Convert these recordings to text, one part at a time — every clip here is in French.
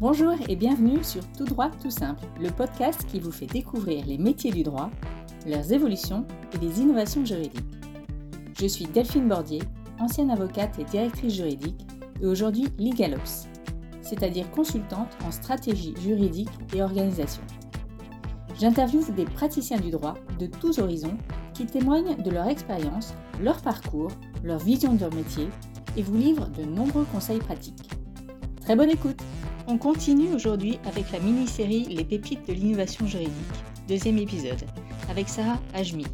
Bonjour et bienvenue sur Tout droit tout simple, le podcast qui vous fait découvrir les métiers du droit, leurs évolutions et les innovations juridiques. Je suis Delphine Bordier, ancienne avocate et directrice juridique, et aujourd'hui LegalOps, c'est-à-dire consultante en stratégie juridique et organisation. J'interviewe des praticiens du droit de tous horizons qui témoignent de leur expérience, leur parcours, leur vision de leur métier et vous livrent de nombreux conseils pratiques. Très bonne écoute On continue aujourd'hui avec la mini-série Les pépites de l'innovation juridique, deuxième épisode, avec Sarah Ajmi,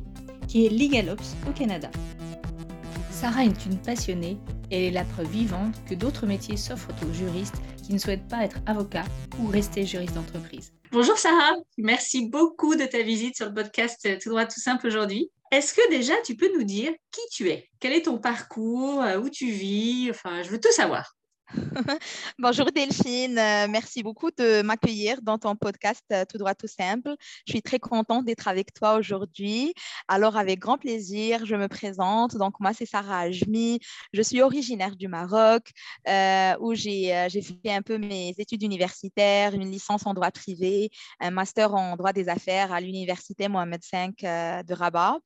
qui est LegalOps au Canada. Sarah est une passionnée elle est la preuve vivante que d'autres métiers s'offrent aux juristes qui ne souhaitent pas être avocats ou rester juriste d'entreprise. Bonjour Sarah, merci beaucoup de ta visite sur le podcast Tout droit tout simple aujourd'hui. Est-ce que déjà tu peux nous dire qui tu es? Quel est ton parcours? Où tu vis? Enfin, je veux tout savoir. Bonjour Delphine, euh, merci beaucoup de m'accueillir dans ton podcast euh, Tout droit tout simple. Je suis très contente d'être avec toi aujourd'hui. Alors avec grand plaisir, je me présente. Donc moi c'est Sarah Ajmi, je suis originaire du Maroc euh, où j'ai fait un peu mes études universitaires, une licence en droit privé, un master en droit des affaires à l'université Mohamed V de Rabat.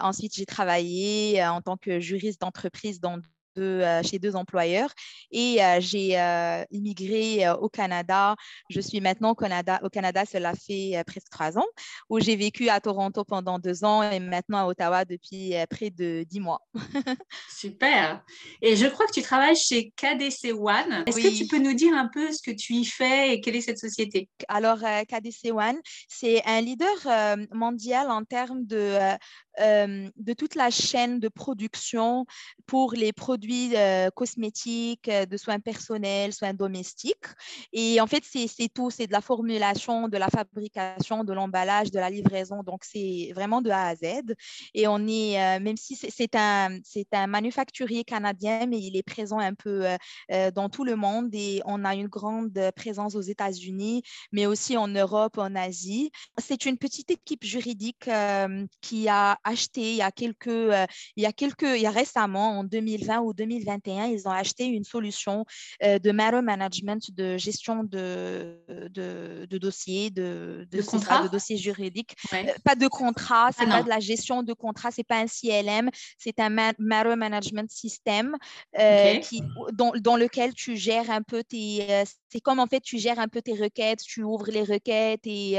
ensuite j'ai travaillé en tant que juriste d'entreprise dans euh, chez deux employeurs et euh, j'ai euh, immigré au Canada. Je suis maintenant au Canada. Au Canada, cela fait presque trois ans, où j'ai vécu à Toronto pendant deux ans et maintenant à Ottawa depuis près de dix mois. Super. Et je crois que tu travailles chez KDC One. Est-ce que tu peux nous dire un peu ce que tu y fais et quelle est cette société? Alors, KDC One, c'est un leader mondial en termes de de toute la chaîne de production pour les produits cosmétiques, de soins personnels, soins domestiques. Et en fait, c'est tout, c'est de la formulation, de la fabrication, de l'emballage, de la livraison. Donc, c'est vraiment de A à Z. Et on est, même si c'est un, un manufacturier canadien, mais il est présent un peu dans tout le monde et on a une grande présence aux États-Unis, mais aussi en Europe, en Asie. C'est une petite équipe juridique qui a acheté il y a quelques, euh, il y a quelques, il y a récemment, en 2020 ou 2021, ils ont acheté une solution euh, de matter management, de gestion de, de, de dossiers, de, de, de dossiers juridiques. Euh, pas de contrat, c'est ah pas de la gestion de contrat, c'est pas un CLM, c'est un matter management system qui, dans, dans, lequel tu gères un peu tes, c'est comme en fait tu gères un peu tes requêtes, tu ouvres les requêtes et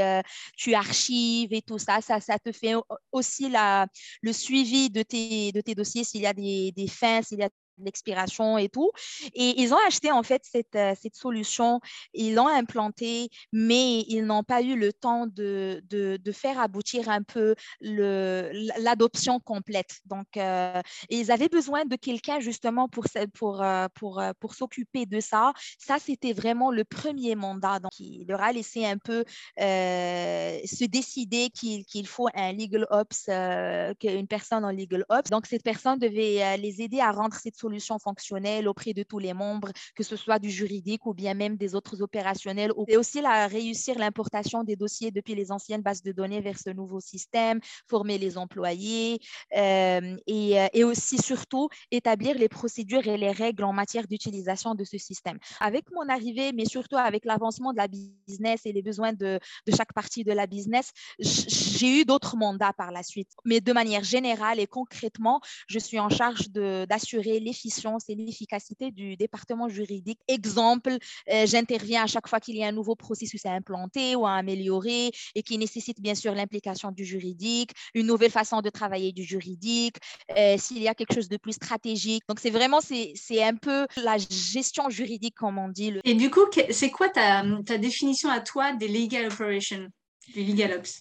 tu archives et tout ça. Ça, ça te fait aussi la, le suivi de tes, de tes dossiers, s'il y a des, des fins, s'il y a l'expiration et tout. Et ils ont acheté en fait cette, euh, cette solution, ils l'ont implantée, mais ils n'ont pas eu le temps de, de, de faire aboutir un peu l'adoption complète. Donc, euh, ils avaient besoin de quelqu'un justement pour, pour, euh, pour, pour s'occuper de ça. Ça, c'était vraiment le premier mandat. Donc, il leur a laissé un peu se décider qu'il faut un legal ops, une personne en legal ops. Donc, cette personne devait les aider à rendre cette solution solutions fonctionnelles auprès de tous les membres, que ce soit du juridique ou bien même des autres opérationnels. Et aussi la, réussir l'importation des dossiers depuis les anciennes bases de données vers ce nouveau système, former les employés euh, et, euh, et, aussi surtout établir les procédures et les règles en matière d'utilisation de ce système. Avec mon arrivée, mais surtout avec l'avancement de la business et les besoins de, de chaque partie de la business, j'ai eu d'autres mandats par la suite. Mais de manière générale et concrètement, je suis en charge d'assurer les l'efficience et l'efficacité du département juridique. Exemple, euh, j'interviens à chaque fois qu'il y a un nouveau processus à implanter ou à améliorer et qui nécessite bien sûr l'implication du juridique, une nouvelle façon de travailler du juridique, euh, s'il y a quelque chose de plus stratégique. Donc, c'est vraiment, c'est un peu la gestion juridique, comme on dit. Et du coup, c'est quoi ta, ta définition à toi des legal operations, des legal ops?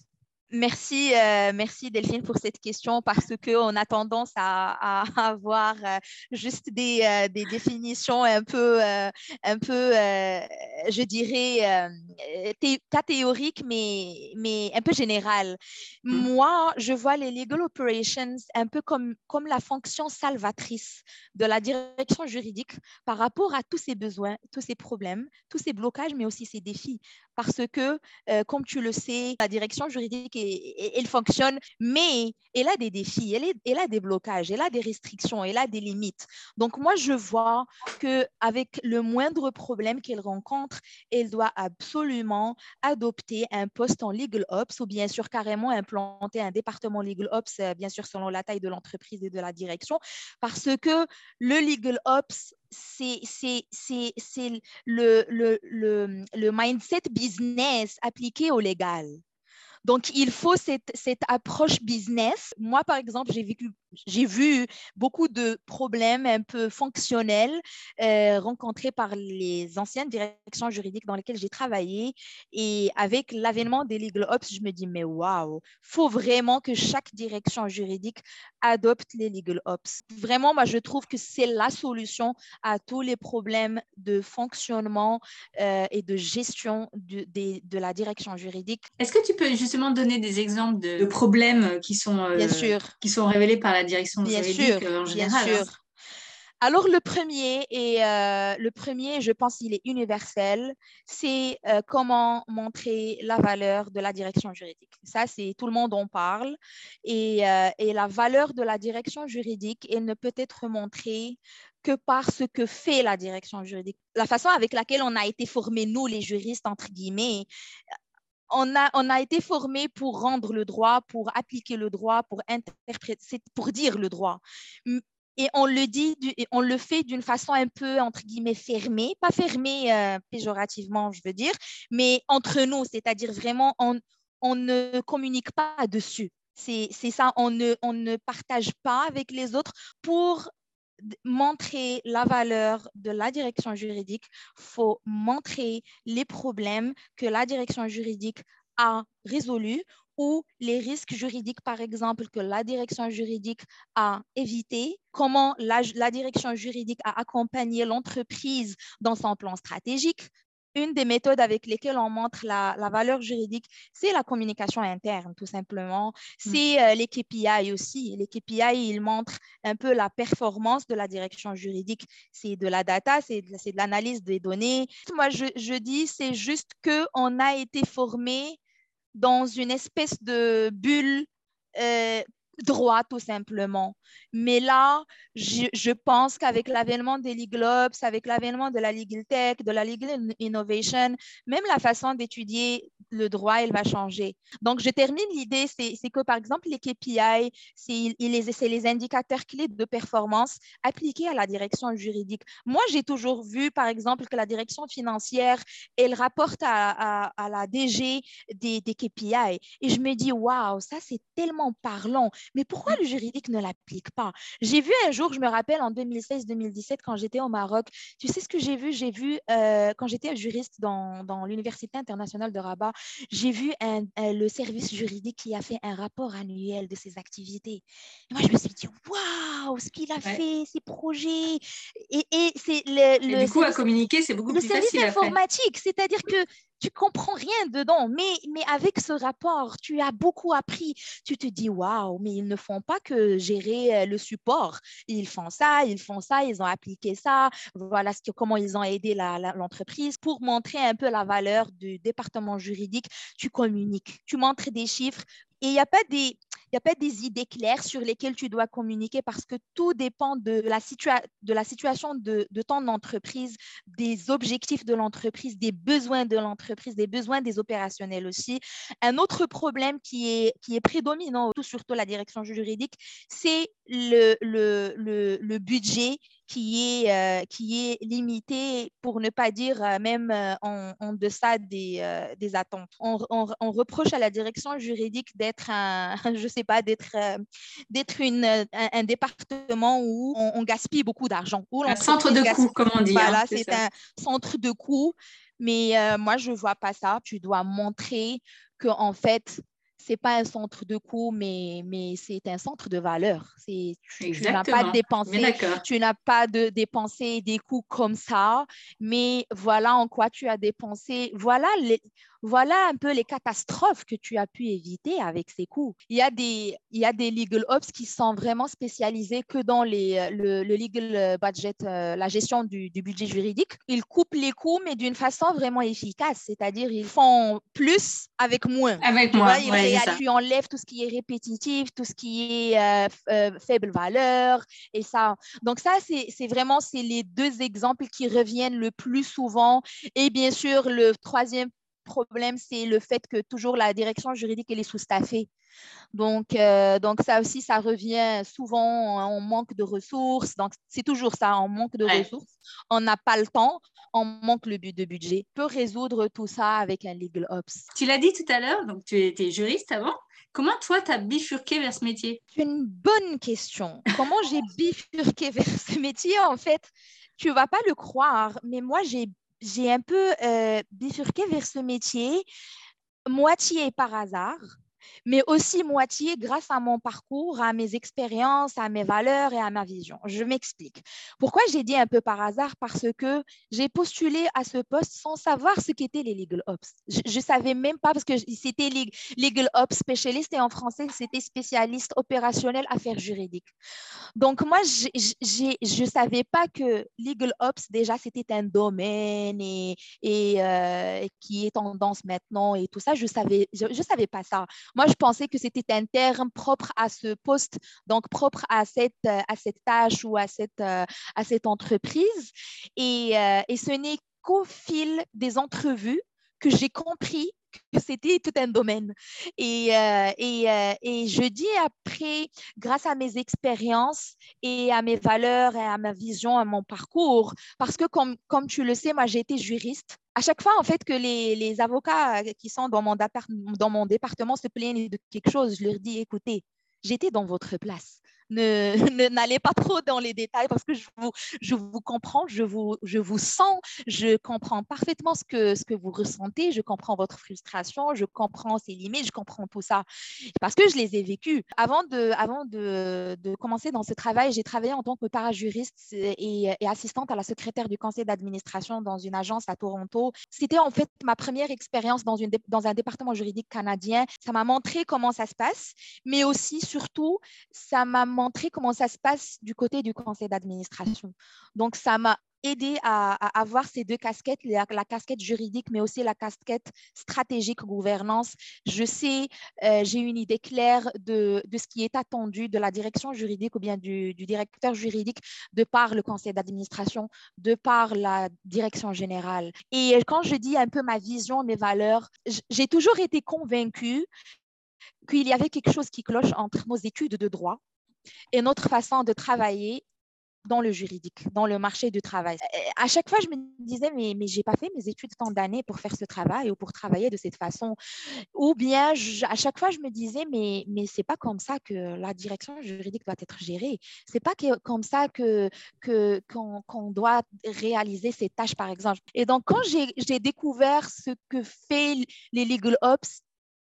Merci, euh, merci Delphine pour cette question parce qu'on a tendance à, avoir euh, juste des, euh, des, définitions un peu, un peu je dirais, pas théoriques, mais, mais un peu générales. Mmh. Moi, je vois les legal operations un peu comme, comme la fonction salvatrice de la direction juridique par rapport à tous ces besoins, tous ces problèmes, tous ces blocages, mais aussi ces défis. Parce que, comme tu le sais, la direction juridique, elle fonctionne, mais elle a des défis, elle, a des blocages, elle a des restrictions, elle a des limites. Donc, moi, je vois qu'avec le moindre problème qu'elle rencontre, elle doit absolument adopter un poste en legal ops ou bien sûr carrément implanter un département legal ops, euh, bien sûr selon la taille de l'entreprise et de la direction, parce que le legal ops c'est le, le mindset business appliqué au légal. Donc, il faut cette, approche business. Moi, par exemple, j'ai vécu j'ai vu beaucoup de problèmes un peu fonctionnels euh, rencontrés par les anciennes directions juridiques dans lesquelles j'ai travaillé. Et avec l'avènement des legal ops, je me dis, mais waouh, faut vraiment que chaque direction juridique adopte les legal ops. Vraiment, moi, je trouve que c'est la solution à tous les problèmes de fonctionnement euh, et de gestion de, de, la direction juridique. Est-ce que tu peux justement donner des exemples de, problèmes qui sont, euh, qui sont révélés par la direction bien sûr, euh, en général. Bien hein. sûr. Alors le premier et euh, le premier, je pense, il est universel. C'est euh, comment montrer la valeur de la direction juridique. Ça, c'est tout le monde en parle. Et, et, la valeur de la direction juridique, elle ne peut être montrée que par ce que fait la direction juridique. La façon avec laquelle on a été formés, nous, les juristes, entre guillemets, on a, on a été formé pour rendre le droit, pour appliquer le droit, pour interpréter, pour dire le droit. Et on le dit, on le fait d'une façon un peu, entre guillemets, fermée, pas fermée euh, péjorativement, je veux dire, mais entre nous, c'est-à-dire vraiment, on, on ne communique pas dessus. C'est ça, on ne, on ne partage pas avec les autres pour montrer la valeur de la direction juridique, faut montrer les problèmes que la direction juridique a résolus ou les risques juridiques, par exemple, que la direction juridique a évité, comment la, la direction juridique a accompagné l'entreprise dans son plan stratégique, une des méthodes avec lesquelles on montre la, valeur juridique, c'est la communication interne, tout simplement. Mm. C'est euh, les KPI aussi. Les KPI, ils montrent un peu la performance de la direction juridique. C'est de la data, c'est de, de l'analyse des données. Moi, je, je dis, c'est juste qu'on a été formé dans une espèce de bulle euh, droit tout simplement. Mais là, je, pense qu'avec l'avènement des Legal Ops, avec l'avènement de la Legal Tech, de la Legal Innovation, même la façon d'étudier le droit, elle va changer. Donc, je termine l'idée, c'est que par exemple, les KPI, c'est les, les indicateurs clés de performance appliqués à la direction juridique. Moi, j'ai toujours vu, par exemple, que la direction financière, elle rapporte à, la DG des, KPI. Et je me dis, waouh, ça, c'est tellement parlant. Mais pourquoi le juridique ne l'applique pas? J'ai vu un jour, je me rappelle en 2016-2017, quand j'étais au Maroc, tu sais ce que j'ai vu? J'ai vu, euh, quand j'étais juriste dans l'Université internationale de Rabat, j'ai vu un, le service juridique qui a fait un rapport annuel de ses activités. Et moi, je me suis dit, waouh, ce qu'il a fait, ses projets. Et, et c'est le, le, du coup, à communiquer, c'est beaucoup plus facile. Le service informatique, c'est-à-dire que tu comprends rien dedans, mais, avec ce rapport, tu as beaucoup appris. Tu te dis, waouh, mais ils ne font pas que gérer euh, le support. Ils font ça, ils font ça, ils ont appliqué ça. Voilà comment ils ont aidé l'entreprise. Pour montrer un peu la valeur du département juridique, tu communiques, tu montres des chiffres. Et il n'y a pas des, n'y a pas des idées claires sur lesquelles tu dois communiquer parce que tout dépend de la, de la situation de, ton entreprise, des objectifs de l'entreprise, des besoins de l'entreprise, des besoins des opérationnels aussi. Un autre problème qui est, qui est prédominant, surtout la direction juridique, c'est le budget qui est, euh, qui est limité, pour ne pas dire euh, même euh, en, en, deçà des, des attentes. On, on, reproche à la direction juridique d'être un, je sais pas, d'être d'être une un, département où on, gaspille beaucoup d'argent. Un centre de coût, comme on dit. Hein, voilà, c'est un centre de coût. Mais moi, je vois pas ça. Tu dois montrer que en fait, c'est pas un centre de coût, mais, mais c'est un centre de valeur. Tu, tu n'as pas dépensé, tu n'as pas de dépenser des coûts comme ça, mais voilà en quoi tu as dépensé. Voilà les, voilà un peu les catastrophes que tu as pu éviter avec ces coûts. Il y a des, il y a des legal ops qui sont vraiment spécialisés que dans les, le, legal budget, euh, la gestion du, budget juridique. Ils coupent les coûts, mais d'une façon vraiment efficace, c'est-à-dire ils font plus avec moins. Avec moins, Tu enlèves tout ce qui est répétitif, tout ce qui est euh, euh, faible valeur et ça. Donc ça, c'est vraiment c'est les deux exemples qui reviennent le plus souvent. Et bien sûr, le troisième problème, c'est le fait que toujours la direction juridique elle est sous-staffée. Donc, euh, donc ça aussi, ça revient souvent, on manque de ressources. Donc, c'est toujours ça, on manque de ressources. On n'a pas le temps, on manque le but de budget. On peut résoudre tout ça avec un legal ops. Tu l'as dit tout à l'heure, donc tu étais juriste avant. Comment toi, tu as bifurqué vers ce métier? C'est une bonne question. Comment j'ai bifurqué vers ce métier En fait, tu vas pas le croire, mais moi, j'ai j'ai un peu euh, bifurqué vers ce métier, moitié par hasard, mais aussi moitié grâce à mon parcours, à mes expériences, à mes valeurs et à ma vision. Je m'explique. Pourquoi j'ai dit un peu par hasard? Parce que j'ai postulé à ce poste sans savoir ce qu'étaient les legal ops. Je ne savais même pas parce que c'était legal ops specialist et en français, c'était spécialiste opérationnel affaires juridiques. Donc moi, je ne savais pas que legal ops, déjà, c'était un domaine et, euh, qui est tendance maintenant et tout ça. Je ne savais, je savais pas ça. Moi, je pensais que c'était un terme propre à ce poste, donc propre à cette, euh, à cette tâche ou à cette, euh, à cette entreprise. Et, euh, et ce n'est qu'au fil des entrevues que j'ai compris que c'était tout un domaine. Et, et, et, je dis après, grâce à mes expériences et à mes valeurs et à ma vision, à mon parcours, parce que comme, comme tu le sais, moi j'ai été juriste à chaque fois, en fait, que les, avocats qui sont dans mon, dans mon département se plaignent de quelque chose, je leur dis, écoutez, j'étais dans votre place ne n'allez pas trop dans les détails parce que je vous, je vous comprends, je vous, je vous sens, je comprends parfaitement ce que, ce que vous ressentez, je comprends votre frustration, je comprends ses limites, je comprends tout ça parce que je les ai vécues. Avant de, avant de, de commencer dans ce travail, j'ai travaillé en tant que parajuriste et, et assistante à la secrétaire du conseil d'administration dans une agence à Toronto. C'était en fait ma première expérience dans, dans un département juridique canadien. Ça m'a montré comment ça se passe, mais aussi, surtout, ça m'a montrer comment ça se passe du côté du conseil d'administration. Donc, ça m'a aidé à, avoir ces deux casquettes, la, casquette juridique, mais aussi la casquette stratégique gouvernance. Je sais, euh, j'ai une idée claire de, de, ce qui est attendu de la direction juridique ou bien du, du directeur juridique de par le conseil d'administration, de par la direction générale. Et quand je dis un peu ma vision, mes valeurs, j'ai toujours été convaincue qu'il y avait quelque chose qui cloche entre nos études de droit et notre façon de travailler dans le juridique, dans le marché du travail. À chaque fois, je me disais, mais, mais je n'ai pas fait mes études tant d'années pour faire ce travail ou pour travailler de cette façon. Ou bien, à chaque fois, je me disais, mais, mais ce n'est pas comme ça que la direction juridique doit être gérée. Ce n'est pas comme ça qu'on que, doit réaliser ces tâches, par exemple. Et donc, quand j'ai découvert ce que fait les legal ops,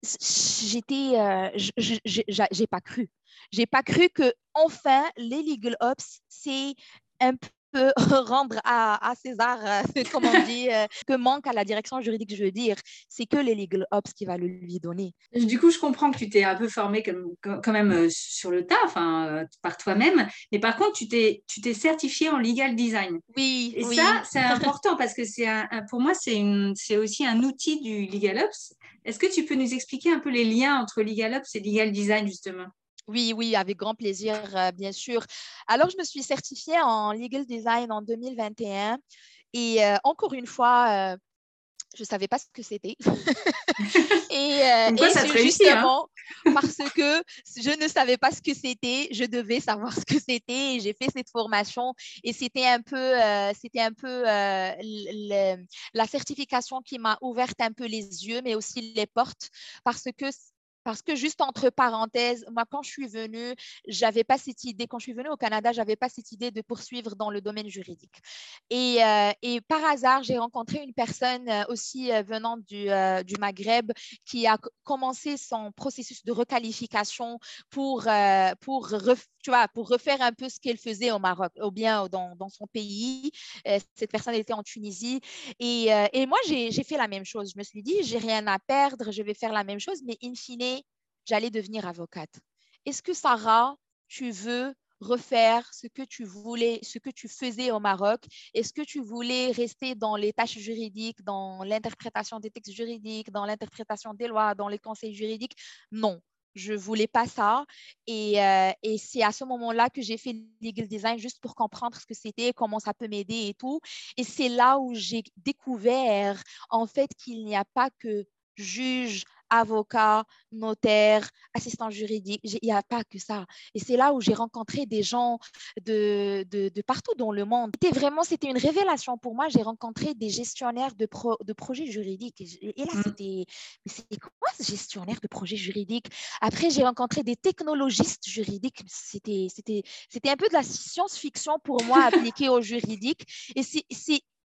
j'étais, euh, j'ai pas cru. J'ai pas cru que enfin les legal ops, c'est un peu rendre à, César, euh, comment on dit, euh, que manque à la direction juridique, je veux dire, c'est que les legal ops qui va le lui donner. Du coup, je comprends que tu t'es un peu formé quand même euh, sur le tas, enfin, par toi-même, mais par contre, tu t'es, tu t'es certifié en legal design. Oui. Et ça, c'est important parce que c'est un, pour moi, c'est, une, c'est aussi un outil du legal ops. Est-ce que tu peux nous expliquer un peu les liens entre legal ops et legal design, justement? Oui, oui, avec grand plaisir, euh, bien sûr. Alors, je me suis certifiée en legal design en 2021 et euh, encore une fois, euh, je ne savais pas ce que c'était. et, ça justement hein? parce que je ne savais pas ce que c'était, je devais savoir ce que c'était et j'ai fait cette formation et c'était un peu, c'était un peu la certification qui m'a ouvert un peu les yeux, mais aussi les portes parce que Parce que juste entre parenthèses, moi, quand je suis venue, j'avais pas cette idée, quand je suis venue au Canada, j'avais pas cette idée de poursuivre dans le domaine juridique. Et, euh, par hasard, j'ai rencontré une personne euh, aussi euh, venant du, du, Maghreb qui a commencé son processus de requalification pour, pour, tu vois, pour refaire un peu ce qu'elle faisait au Maroc, ou bien dans, dans son pays. cette personne était en Tunisie. Et, et moi, j'ai fait la même chose. Je me suis dit, j'ai rien à perdre, je vais faire la même chose, mais in fine, j'allais devenir avocate. Est-ce que Sarah, tu veux refaire ce que tu voulais, ce que tu faisais au Maroc? Est-ce que tu voulais rester dans les tâches juridiques, dans l'interprétation des textes juridiques, dans l'interprétation des lois, dans les conseils juridiques? Non. Je ne voulais pas ça. Et, euh, et c'est à ce moment-là que j'ai fait legal design juste pour comprendre ce que c'était, comment ça peut m'aider et tout. Et c'est là où j'ai découvert en fait qu'il n'y a pas que juge, avocat, notaire, assistant juridique. Il n'y a pas que ça. Et c'est là où j'ai rencontré des gens de, de, partout dans le monde. C'était vraiment, c'était une révélation pour moi. J'ai rencontré des gestionnaires de, de projets juridiques. Et, là, mm. c'était, c'est quoi ce gestionnaire de projets juridiques? Après, j'ai rencontré des technologistes juridiques. C'était, c'était, c'était un peu de la science-fiction pour moi appliquée au juridique. Et c'est,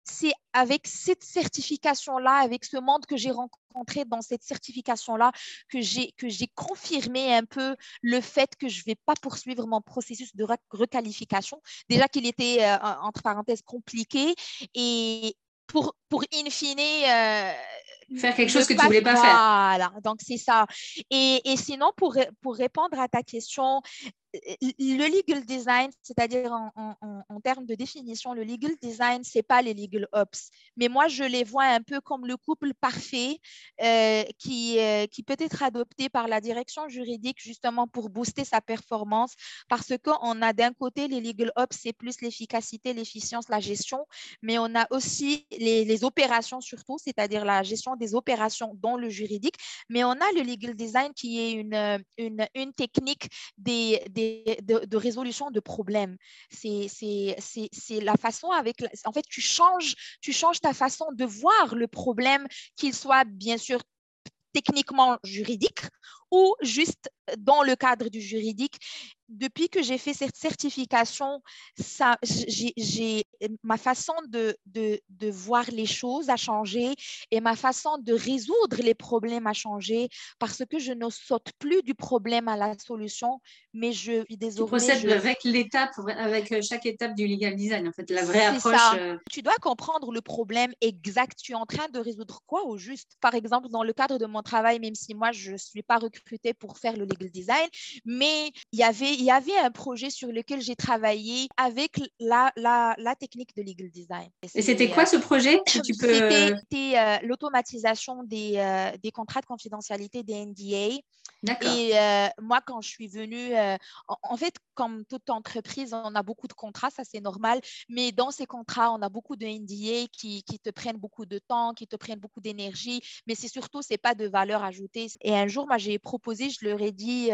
c'est avec cette certification-là, avec ce monde que j'ai rencontré dans cette certification-là, que j'ai, que j'ai confirmé un peu le fait que je ne vais pas poursuivre mon processus de requalification. Déjà qu'il était, euh, entre parenthèses, compliqué. Et pour, pour in fine, euh, faire quelque chose que tu ne voulais pas faire. Voilà, donc c'est ça. Et, et, sinon, pour, pour répondre à ta question, le legal design, c'est-à-dire en, termes de définition, le legal design, ce n'est pas les legal ops. Mais moi, je les vois un peu comme le couple parfait euh, qui, euh, qui peut être adopté par la direction juridique justement pour booster sa performance. Parce qu'on a d'un côté les legal ops, c'est plus l'efficacité, l'efficience, la gestion, mais on a aussi les, opérations surtout, c'est-à-dire la gestion des opérations dans le juridique, mais on a le legal design qui est une, une technique des de, résolution de problèmes. C'est la façon avec... en fait, tu changes, tu changes ta façon de voir le problème, qu'il soit bien sûr techniquement juridique ou juste dans le cadre du juridique depuis que j'ai fait cette certification, ça, j'ai, ma façon de, de, de, voir les choses a changé et ma façon de résoudre les problèmes a changé parce que je ne saute plus du problème à la solution, mais je désormais... Tu procèdes avec l'étape, avec euh, chaque étape du legal design, en fait, la vraie approche. Euh. Tu dois comprendre le problème exact. Tu es en train de résoudre quoi au juste? Par exemple, dans le cadre de mon travail, même si moi, je ne suis pas recrutée pour faire le legal design, mais il y avait il y avait un projet sur lequel j'ai travaillé avec la, la, la, technique de legal design. Et c'était quoi ce projet tu peux... C'était euh, l'automatisation des, euh, des, contrats de confidentialité des NDA. Et euh, moi, quand je suis venue, en, fait, comme toute entreprise, on a beaucoup de contrats, ça c'est normal, mais dans ces contrats, on a beaucoup de NDA qui, qui te prennent beaucoup de temps, qui te prennent beaucoup d'énergie, mais c'est surtout, c'est pas de valeur ajoutée. Et un jour, moi, j'ai proposé, je leur ai dit,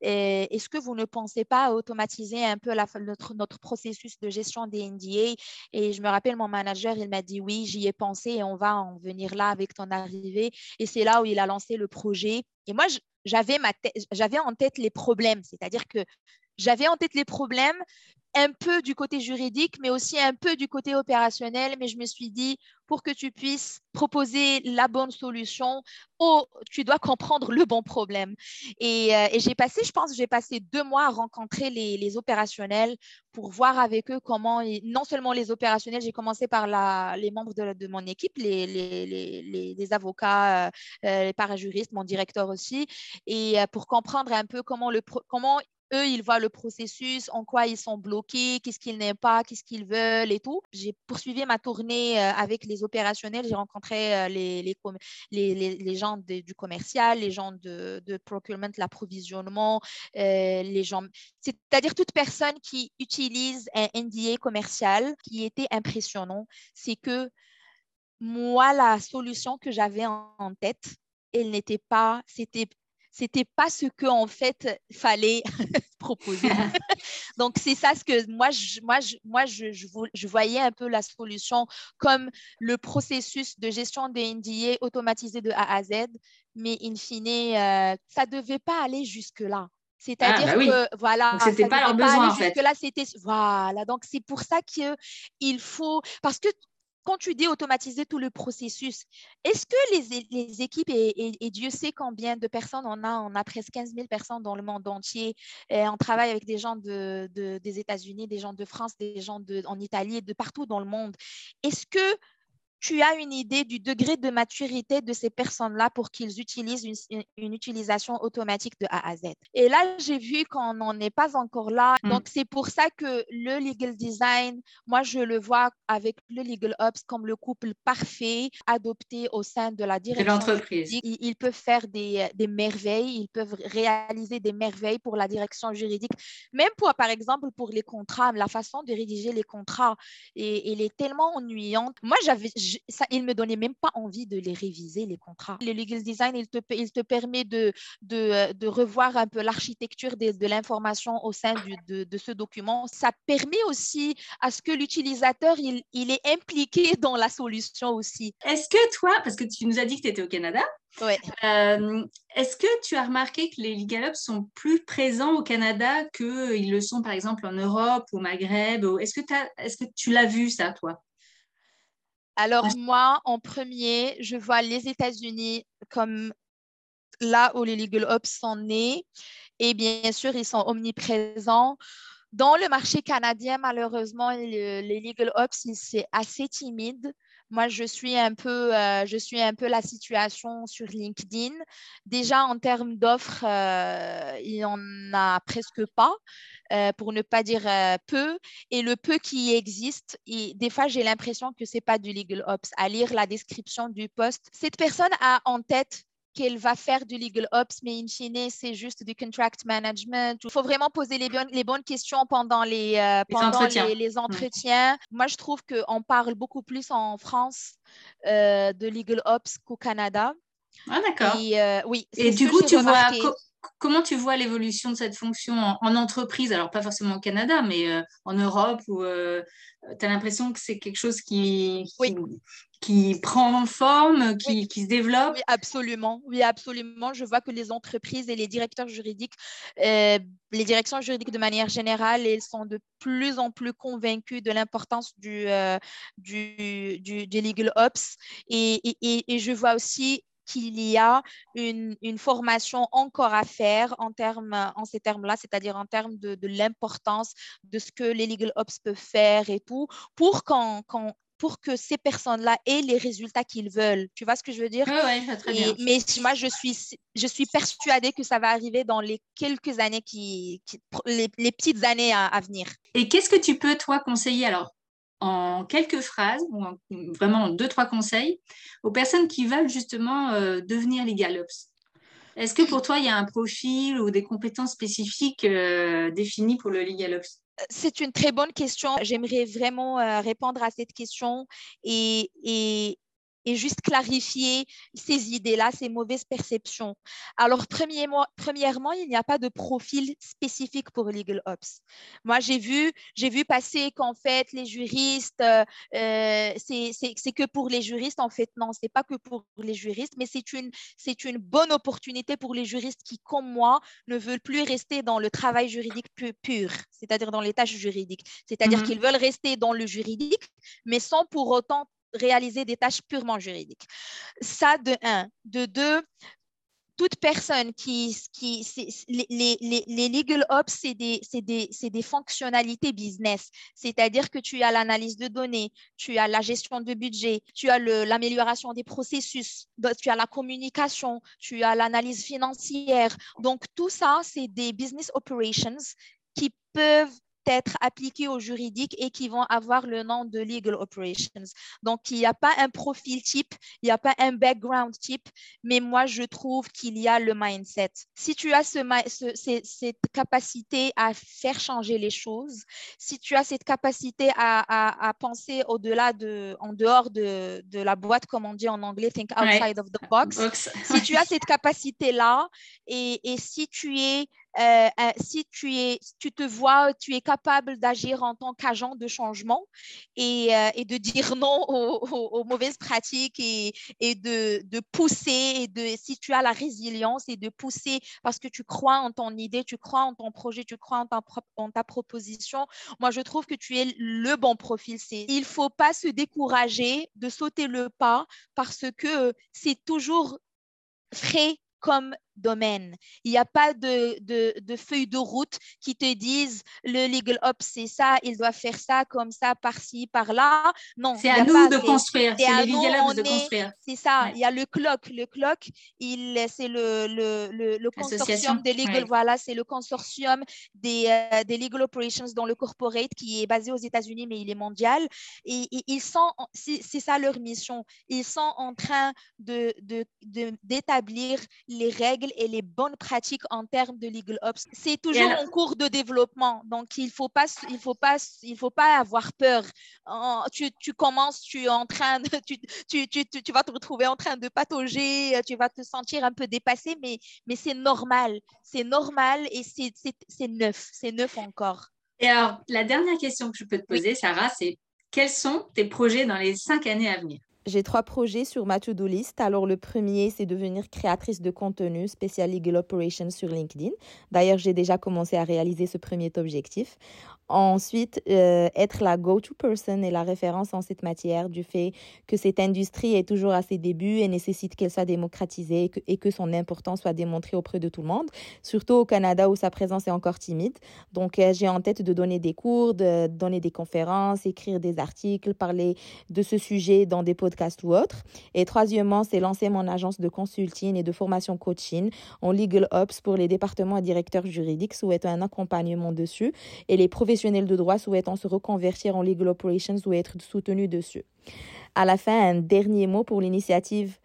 est-ce que vous ne pensez pas automatiser un peu notre, notre processus de gestion des NDA Et je me rappelle, mon manager, il m'a dit oui, j'y ai pensé et on va en venir là avec ton arrivée. Et c'est là où il a lancé le projet. Et moi, j'avais en tête les problèmes, c'est-à-dire que j'avais en tête les problèmes, un peu du côté juridique, mais aussi un peu du côté opérationnel. Mais je me suis dit, pour que tu puisses proposer la bonne solution, oh, tu dois comprendre le bon problème. Et, euh, j'ai passé, je pense, j'ai passé deux mois à rencontrer les, opérationnels pour voir avec eux comment, non seulement les opérationnels, j'ai commencé par la, les membres de, mon équipe, les, les, avocats, euh, euh, les parajuristes, mon directeur aussi, et pour comprendre un peu comment, le, comment eux, ils voient le processus, en quoi ils sont bloqués, qu'est-ce qu'ils n'aiment pas, qu'est-ce qu'ils veulent et tout. J'ai poursuivi ma tournée euh, avec les opérationnels. J'ai rencontré euh, les, les, les, gens du commercial, les gens de, procurement, l'approvisionnement, euh, les gens, c'est-à-dire toute personne qui utilise un NDA commercial qui était impressionnant, c'est que moi, la solution que j'avais en tête, elle n'était pas, c'était c'était pas ce que en fait fallait proposer. Donc c'est ça ce que moi je, moi je, moi je, je, voyais un peu la solution comme le processus de gestion des NDA automatisé de A à Z, mais in fine euh, ça devait pas aller jusque là. C'est-à-dire ah, bah que voilà, c'était pas leur besoin en fait. Là, c'était voilà. Donc c'est pour ça que il faut parce que quand tu dis automatiser tout le processus, est-ce que les, équipes, et, Dieu sait combien de personnes on a, on a presque 15 000 personnes dans le monde entier, on travaille avec des gens de, des États-Unis, des gens de France, des gens en Italie, de partout dans le monde. Est-ce que tu as une idée du degré de maturité de ces personnes-là pour qu'ils utilisent une, utilisation automatique de A à Z. Et là, j'ai vu qu'on n'en est pas encore là. Hmm. Donc, c'est pour ça que le legal design, moi, je le vois avec le legal ops comme le couple parfait adopté au sein de la direction. De l'entreprise. Ils, peuvent faire des, des, merveilles, ils peuvent réaliser des merveilles pour la direction juridique. Même pour, par exemple, pour les contrats, la façon de rédiger les contrats, et, elle est tellement ennuyante. Moi, j'avais ça, il ne me donnait même pas envie de les réviser, les contrats. Le legal design, il te, il te permet de, de, de revoir un peu l'architecture de, de l'information au sein du, de, de, ce document. Ça permet aussi à ce que l'utilisateur, il, il est impliqué dans la solution aussi. Est-ce que toi, parce que tu nous as dit que tu étais au Canada, Ouais. Euh, est-ce que tu as remarqué que les Legal sont plus présents au Canada qu'ils le sont par exemple en Europe, au Maghreb Est-ce que, est -ce que tu l'as vu ça, toi? Alors moi, en premier, je vois les États-Unis comme là où les legal ops sont nés. Et bien sûr, ils sont omniprésents. Dans le marché canadien, malheureusement, les legal ops, c'est assez timide. Moi, je suis un peu, euh, je suis un peu la situation sur LinkedIn. Déjà, en termes d'offres, euh, il n'y en a presque pas, euh, pour ne pas dire peu. Et le peu qui existe, des fois, j'ai l'impression que ce n'est pas du legal ops. À lire la description du poste, cette personne a en tête qu'elle va faire du legal ops, mais in fine, c'est juste du contract management. Il faut vraiment poser les bonnes, les bonnes questions pendant les, euh, pendant les entretiens. Moi, je trouve qu'on parle beaucoup plus en France euh, de legal ops qu'au Canada. Ah, d'accord. Et, euh, oui, Et du coup, tu vois, comment tu vois l'évolution de cette fonction en, entreprise? Alors, pas forcément au Canada, mais en Europe, où tu as l'impression que c'est quelque chose qui, oui qui prend forme, qui, qui, se développe Oui, absolument. Oui, absolument. Je vois que les entreprises et les directeurs juridiques, euh, les directions juridiques de manière générale, elles sont de plus en plus convaincus de l'importance du, euh, du, du, legal ops. Et, et, et, je vois aussi qu'il y a une, une, formation encore à faire en, termes, en ces termes-là, c'est-à-dire en termes de, de l'importance de ce que les legal ops peuvent faire et tout, pour qu'on pour que ces personnes-là aient les résultats qu'ils veulent. Tu vois ce que je veux dire? Oui, très bien. Mais moi, je suis, je suis persuadée que ça va arriver dans les quelques années qui, les, petites années à, venir. Et qu'est-ce que tu peux, toi, conseiller alors en quelques phrases, ou vraiment en deux, trois conseils, aux personnes qui veulent justement euh, devenir les Gallops? Est-ce que pour toi, il y a un profil ou des compétences spécifiques euh, définies pour le Legal c'est une très bonne question. J'aimerais vraiment euh, répondre à cette question et, et, et juste clarifier ces idées-là, ces mauvaises perceptions. Alors, premièrement, il n'y a pas de profil spécifique pour Legal Ops. Moi, j'ai vu, j'ai vu passer qu'en fait, les juristes, euh, euh c'est que pour les juristes. En fait, non, c'est pas que pour les juristes, mais c'est une, bonne opportunité pour les juristes qui, comme moi, ne veulent plus rester dans le travail juridique pur, c'est-à-dire dans les tâches juridiques. C'est-à-dire mm-hmm. qu'ils veulent rester dans le juridique, mais sans pour autant réaliser des tâches purement juridiques. Ça, de un. De deux, toute personne qui, qui les, les, les, legal ops, c'est des, des, des, fonctionnalités business. C'est-à-dire que tu as l'analyse de données, tu as la gestion de budget, tu as l'amélioration des processus, tu as la communication, tu as l'analyse financière. Donc, tout ça, c'est des business operations qui peuvent être appliquées au juridique et qui vont avoir le nom de legal operations. Donc, il n'y a pas un profil type, il n'y a pas un background type, mais moi, je trouve qu'il y a le mindset. Si tu as ce, cette capacité à faire changer les choses, si tu as cette capacité à, penser au-delà de, en dehors de, de, la boîte, comme on dit en anglais, think outside of the box, si tu as cette capacité-là et, et si tu es euh, euh, si tu, es, tu te vois, tu es capable d'agir en tant qu'agent de changement et, euh, de dire non aux, mauvaises pratiques et, de, pousser, et de, si tu as la résilience et de pousser parce que tu crois en ton idée, tu crois en ton projet, tu crois en en ta proposition, moi je trouve que tu es le bon profil. Il ne faut pas se décourager de sauter le pas parce que c'est toujours frais comme domaine. Il n'y a pas de, de, de, feuille de route qui te disent le legal ops, c'est ça, il doit faire ça comme ça, par-ci, par-là. Non. C'est à nous de construire. C'est legal ops de construire. C'est ça. Il y a le CLOC. Le CLOC, c'est le, le, le, consortium des legal, voilà, c'est le consortium des, euh, des legal operations dans le corporate qui est basé aux États-Unis, mais il est mondial. Et, ils sont, c'est ça leur mission. Ils sont en train de, d'établir les règles et les bonnes pratiques en termes de legal ops. C'est toujours en cours de développement, donc il faut pas, il faut pas, il faut pas avoir peur. Tu, tu commences, tu es en train, de, tu, tu, tu, tu, vas te retrouver en train de patauger, tu vas te sentir un peu dépassé, mais, mais c'est normal, c'est normal et c'est neuf, c'est neuf encore. Et alors, la dernière question que je peux te poser, Sarah, c'est quels sont tes projets dans les cinq années à venir? J'ai trois projets sur ma to-do list. Alors, le premier, c'est devenir créatrice de contenu spécial Legal Operations sur LinkedIn. D'ailleurs, j'ai déjà commencé à réaliser ce premier objectif. Ensuite, euh, être la go-to person et la référence en cette matière du fait que cette industrie est toujours à ses débuts et nécessite qu'elle soit démocratisée et que, son importance soit démontrée auprès de tout le monde, surtout au Canada où sa présence est encore timide. Donc, euh, j'ai en tête de donner des cours, de donner des conférences, écrire des articles, parler de ce sujet dans des podcasts ou autres. Et troisièmement, c'est lancer mon agence de consulting et de formation coaching en Legal Ops pour les départements et directeurs juridiques souhaitant un accompagnement dessus et les professionnels de droit souhaitant se reconvertir en legal operations ou être soutenu dessus. À la fin, un dernier mot pour l'initiative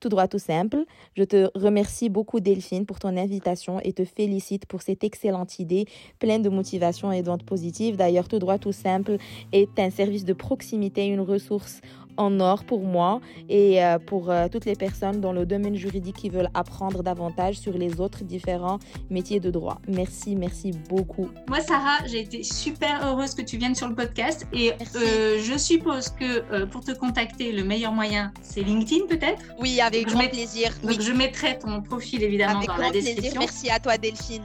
tout droit tout simple. Je te remercie beaucoup Delphine pour ton invitation et te félicite pour cette excellente idée pleine de motivation et d'ondes positives. D'ailleurs, tout droit tout simple est un service de proximité, une ressource en or pour moi et euh, pour euh, toutes les personnes dans le domaine juridique qui veulent apprendre davantage sur les autres différents métiers de droit. Merci, merci beaucoup. Moi, Sarah, j'ai été super heureuse que tu viennes sur le podcast et euh, je suppose que pour te contacter, le meilleur moyen, c'est LinkedIn peut-être? Oui, avec grand plaisir. Donc, je mettrai ton profil évidemment dans la description. Plaisir. Merci à toi, Delphine.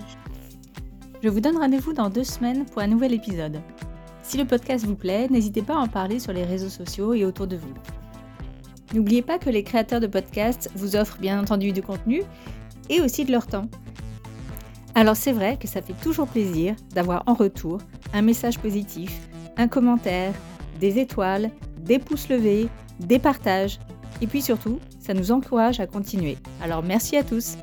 Je vous donne rendez-vous dans deux semaines pour un nouvel épisode. Si le podcast vous plaît, n'hésitez pas à en parler sur les réseaux sociaux et autour de vous. N'oubliez pas que les créateurs de podcasts vous offrent bien entendu du contenu et aussi de leur temps. Alors c'est vrai que ça fait toujours plaisir d'avoir en retour un message positif, un commentaire, des étoiles, des pouces levés, des partages, et puis surtout, ça nous encourage à continuer. Alors merci à tous